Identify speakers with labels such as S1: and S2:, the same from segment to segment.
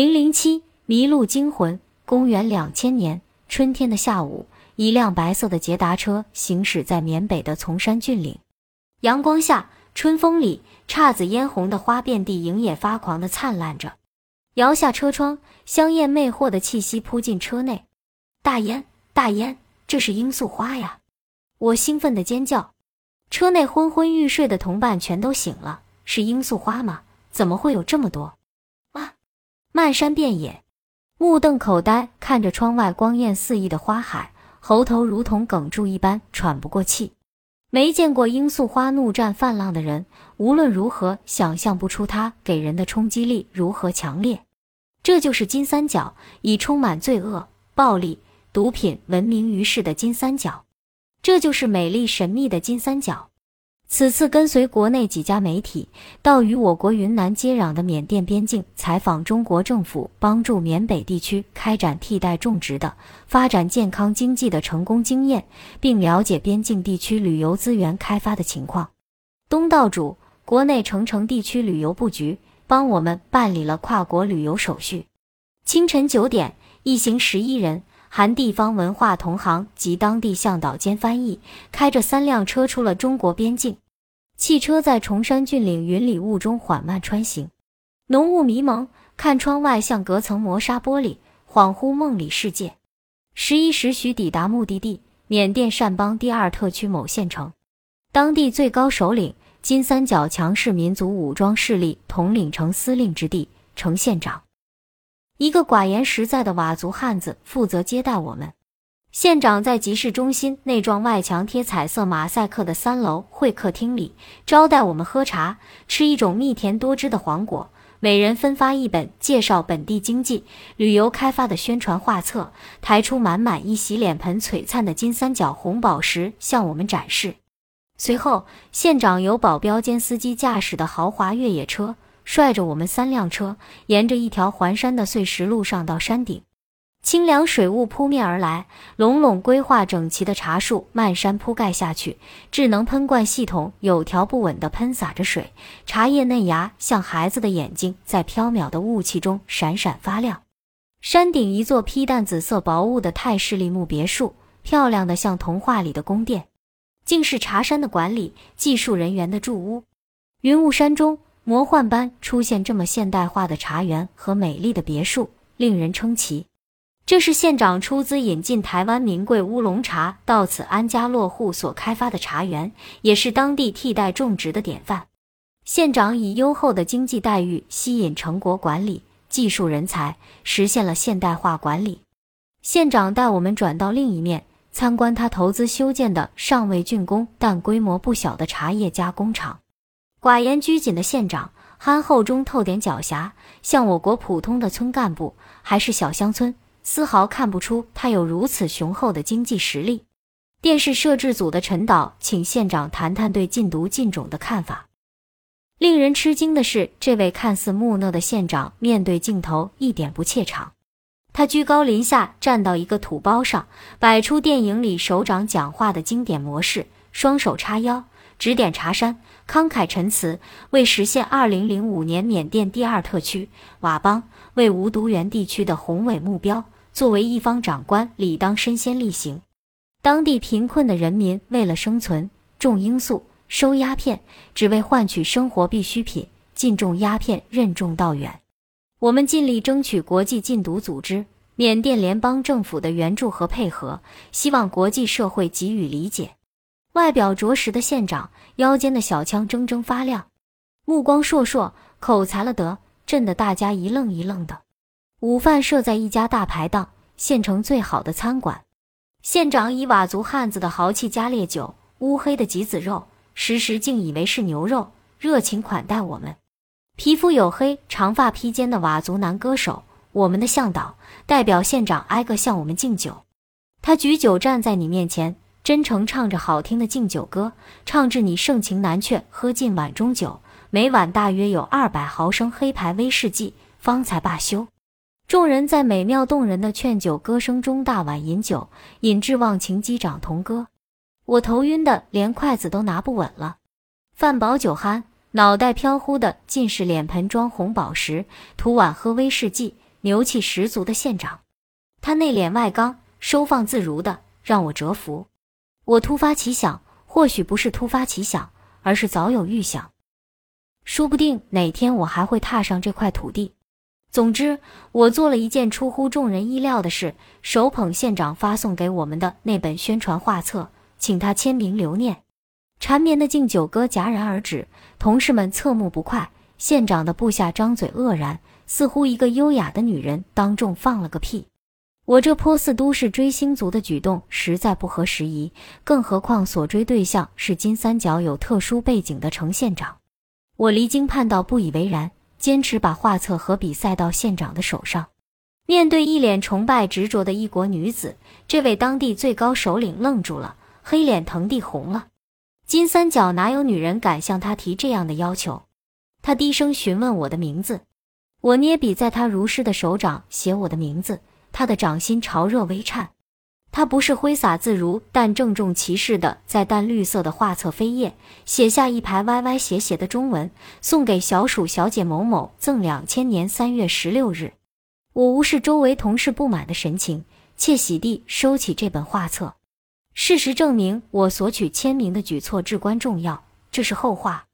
S1: 零零七迷路惊魂。公元两千年春天的下午，一辆白色的捷达车行驶在缅北的崇山峻岭。阳光下，春风里，姹紫嫣红的花遍地，营业发狂的灿烂着。摇下车窗，香艳魅惑的气息扑进车内。大烟，大烟，这是罂粟花呀！我兴奋地尖叫。车内昏昏欲睡的同伴全都醒了。是罂粟花吗？怎么会有这么多？漫山遍野，目瞪口呆看着窗外光艳四溢的花海，喉头如同哽住一般喘不过气。没见过罂粟花怒绽泛浪的人，无论如何想象不出它给人的冲击力如何强烈。这就是金三角，以充满罪恶、暴力、毒品闻名于世的金三角。这就是美丽神秘的金三角。此次跟随国内几家媒体到与我国云南接壤的缅甸边境采访中国政府帮助缅北地区开展替代种植的发展健康经济的成功经验，并了解边境地区旅游资源开发的情况。东道主国内成城地区旅游布局帮我们办理了跨国旅游手续。清晨九点，一行十一人。含地方文化同行及当地向导兼翻译，开着三辆车出了中国边境。汽车在崇山峻岭云里雾中缓慢穿行，浓雾迷蒙，看窗外像隔层磨砂玻璃，恍惚梦里世界。十一时许抵达目的地——缅甸善邦第二特区某县城，当地最高首领金三角强势民族武装势力统领城司令之地，城县长。一个寡言实在的佤族汉子负责接待我们。县长在集市中心内幢外墙贴彩色马赛克的三楼会客厅里招待我们喝茶，吃一种蜜甜多汁的黄果。每人分发一本介绍本地经济旅游开发的宣传画册，抬出满满一洗脸盆璀璨的金三角红宝石向我们展示。随后，县长由保镖兼司机驾驶的豪华越野车。率着我们三辆车，沿着一条环山的碎石路上到山顶，清凉水雾扑面而来，隆隆规划整齐的茶树漫山铺盖下去，智能喷灌系统有条不紊地喷洒着水，茶叶嫩芽像孩子的眼睛，在飘渺的雾气中闪闪发亮。山顶一座披淡紫色薄雾的泰式立木别墅，漂亮的像童话里的宫殿，竟是茶山的管理技术人员的住屋。云雾山中。魔幻般出现这么现代化的茶园和美丽的别墅，令人称奇。这是县长出资引进台湾名贵乌龙茶到此安家落户所开发的茶园，也是当地替代种植的典范。县长以优厚的经济待遇吸引成果管理技术人才，实现了现代化管理。县长带我们转到另一面，参观他投资修建的尚未竣工但规模不小的茶叶加工厂。寡言拘谨的县长，憨厚中透点狡黠，像我国普通的村干部，还是小乡村，丝毫看不出他有如此雄厚的经济实力。电视摄制组的陈导请县长谈谈对禁毒禁种的看法。令人吃惊的是，这位看似木讷的县长面对镜头一点不怯场，他居高临下站到一个土包上，摆出电影里首长讲话的经典模式，双手叉腰。指点茶山，慷慨陈词，为实现二零零五年缅甸第二特区佤邦为无毒源地区的宏伟目标，作为一方长官，理当身先力行。当地贫困的人民为了生存，种罂粟，收鸦片，只为换取生活必需品，禁种鸦片，任重道远。我们尽力争取国际禁毒组织、缅甸联邦政府的援助和配合，希望国际社会给予理解。外表着实的县长，腰间的小枪铮铮发亮，目光烁烁，口才了得，震得大家一愣一愣的。午饭设在一家大排档，县城最好的餐馆。县长以佤族汉子的豪气加烈酒，乌黑的麂子肉，时时竟以为是牛肉，热情款待我们。皮肤黝黑、长发披肩的佤族男歌手，我们的向导，代表县长挨个向我们敬酒。他举酒站在你面前。真诚唱着好听的敬酒歌，唱至你盛情难却，喝尽碗中酒。每碗大约有二百毫升黑牌威士忌，方才罢休。众人在美妙动人的劝酒歌声中大碗饮酒，饮至忘情击掌同歌。我头晕的连筷子都拿不稳了，饭饱酒酣，脑袋飘忽的尽是脸盆装红宝石，涂碗喝威士忌，牛气十足的县长。他内敛外刚，收放自如的，让我折服。我突发奇想，或许不是突发奇想，而是早有预想。说不定哪天我还会踏上这块土地。总之，我做了一件出乎众人意料的事，手捧县长发送给我们的那本宣传画册，请他签名留念。缠绵的敬酒歌戛然而止，同事们侧目不快，县长的部下张嘴愕然，似乎一个优雅的女人当众放了个屁。我这颇似都市追星族的举动实在不合时宜，更何况所追对象是金三角有特殊背景的程县长。我离经叛道，不以为然。坚持把画册和笔塞到县长的手上。面对一脸崇拜执着的一国女子，这位当地最高首领愣住了，黑脸腾地红了。金三角哪有女人敢向他提这样的要求？他低声询问我的名字，我捏笔在他如诗的手掌写我的名字，他的掌心潮热微颤。他不是挥洒自如，但郑重其事地在淡绿色的画册扉页写下一排歪歪斜斜的中文：“送给小鼠小姐某某，赠两千年三月十六日。”我无视周围同事不满的神情，窃喜地收起这本画册。事实证明，我索取签名的举措至关重要。这是后话。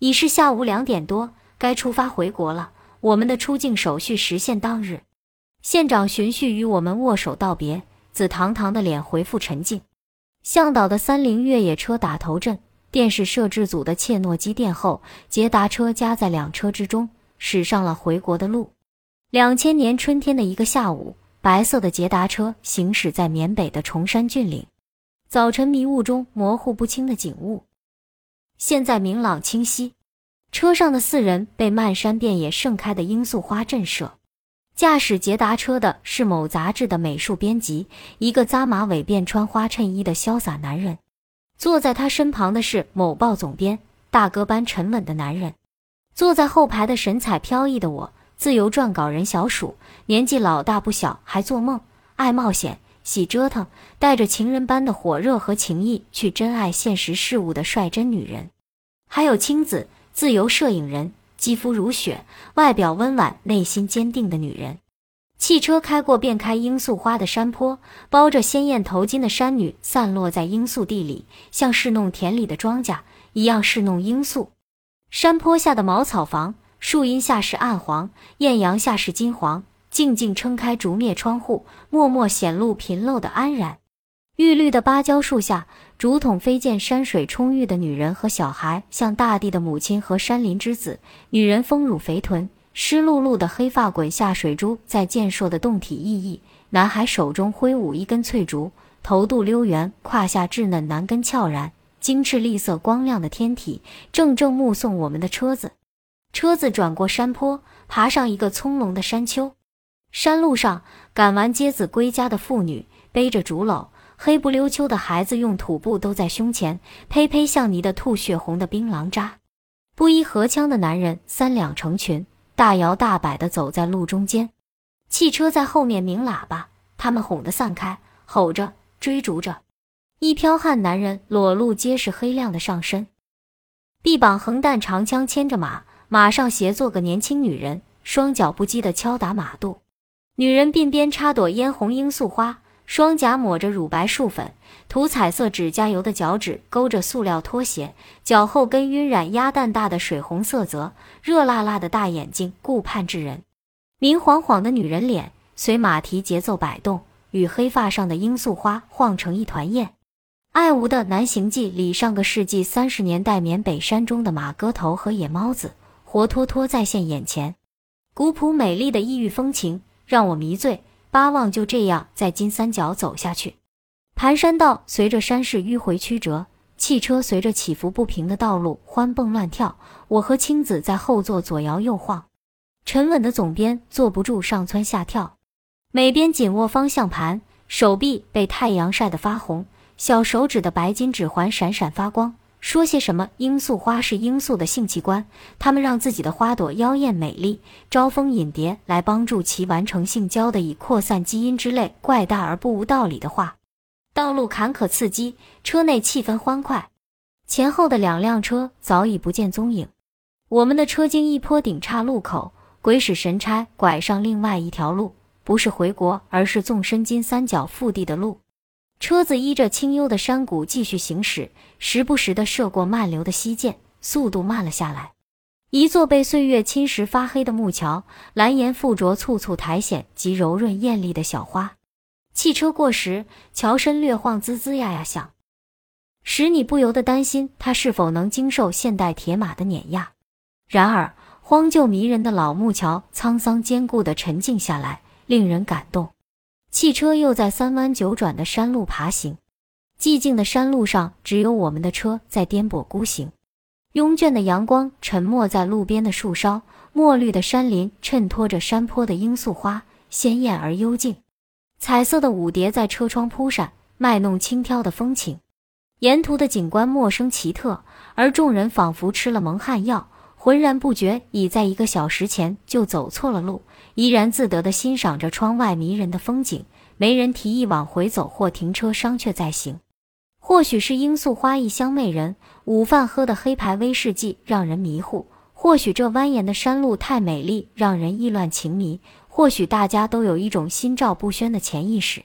S1: 已是下午两点多，该出发回国了。我们的出境手续实现当日，县长循序与我们握手道别。紫堂堂的脸回复沉静。向导的三菱越野车打头阵，电视摄制组的切诺基殿后，捷达车夹在两车之中，驶上了回国的路。两千年春天的一个下午，白色的捷达车行驶在缅北的崇山峻岭。早晨迷雾中模糊不清的景物，现在明朗清晰。车上的四人被漫山遍野盛开的罂粟花震慑。驾驶捷达车的是某杂志的美术编辑，一个扎马尾辫、穿花衬衣的潇洒男人。坐在他身旁的是某报总编，大哥般沉稳的男人。坐在后排的神采飘逸的我，自由撰稿人小鼠，年纪老大不小，还做梦，爱冒险，喜折腾，带着情人般的火热和情谊去珍爱现实事物的率真女人。还有青子，自由摄影人。肌肤如雪，外表温婉，内心坚定的女人。汽车开过遍开罂粟花的山坡，包着鲜艳头巾的山女散落在罂粟地里，像侍弄田里的庄稼一样侍弄罂粟。山坡下的茅草房，树荫下是暗黄，艳阳下是金黄，静静撑开竹篾窗户，默默显露贫陋的安然。玉绿的芭蕉树下，竹筒飞溅山水充裕的女人和小孩，像大地的母亲和山林之子。女人丰乳肥臀，湿漉漉的黑发滚下水珠，在健硕的胴体熠熠。男孩手中挥舞一根翠竹，头肚溜圆，胯下稚嫩，男根翘然，精赤栗色光亮的天体，正正目送我们的车子。车子转过山坡，爬上一个葱茏的山丘。山路上，赶完接子归家的妇女背着竹篓。黑不溜秋的孩子用土布兜在胸前，呸呸像泥的吐血红的槟榔渣。布衣荷枪的男人三两成群，大摇大摆地走在路中间。汽车在后面鸣喇叭，他们哄得散开，吼着追逐着。一彪悍男人裸露结实黑亮的上身，臂膀横弹长枪牵着马，马上斜坐个年轻女人，双脚不羁地敲打马肚。女人鬓边插朵嫣红罂粟花。双颊抹着乳白树粉，涂彩色指甲油的脚趾勾着塑料拖鞋，脚后跟晕染鸭蛋大的水红色泽，热辣辣的大眼睛顾盼之人。明晃晃的女人脸随马蹄节奏摆动，与黑发上的罂粟花晃成一团艳。爱无的南行记里，上个世纪三十年代缅北山中的马哥头和野猫子，活脱脱再现眼前。古朴美丽的异域风情让我迷醉。巴望就这样在金三角走下去，盘山道随着山势迂回曲折，汽车随着起伏不平的道路欢蹦乱跳。我和青子在后座左摇右晃，沉稳的总编坐不住上蹿下跳，每边紧握方向盘，手臂被太阳晒得发红，小手指的白金指环闪闪发光。说些什么？罂粟花是罂粟的性器官，它们让自己的花朵妖艳美丽，招蜂引蝶来帮助其完成性交的，以扩散基因之类怪诞而不无道理的话。道路坎坷刺激，车内气氛欢快，前后的两辆车早已不见踪影。我们的车经一坡顶岔路口，鬼使神差，拐上另外一条路，不是回国，而是纵深金三角腹地的路。车子依着清幽的山谷继续行驶，时不时地涉过漫流的溪涧，速度慢了下来。一座被岁月侵蚀发黑的木桥，蓝岩附着簇簇苔藓及柔润艳丽的小花。汽车过时，桥身略晃，滋滋呀呀响，使你不由得担心它是否能经受现代铁马的碾压。然而，荒旧迷人的老木桥沧桑坚固地沉静下来，令人感动。汽车又在三弯九转的山路爬行，寂静的山路上只有我们的车在颠簸孤行。慵倦的阳光沉没在路边的树梢，墨绿的山林衬托着山坡的罂粟花，鲜艳而幽静。彩色的舞蝶在车窗铺闪，卖弄轻佻的风情。沿途的景观陌生奇特，而众人仿佛吃了蒙汗药，浑然不觉已在一个小时前就走错了路。怡然自得地欣赏着窗外迷人的风景，没人提议往回走或停车商榷再行。或许是罂粟花异香媚人，午饭喝的黑牌威士忌让人迷糊；或许这蜿蜒的山路太美丽，让人意乱情迷；或许大家都有一种心照不宣的潜意识。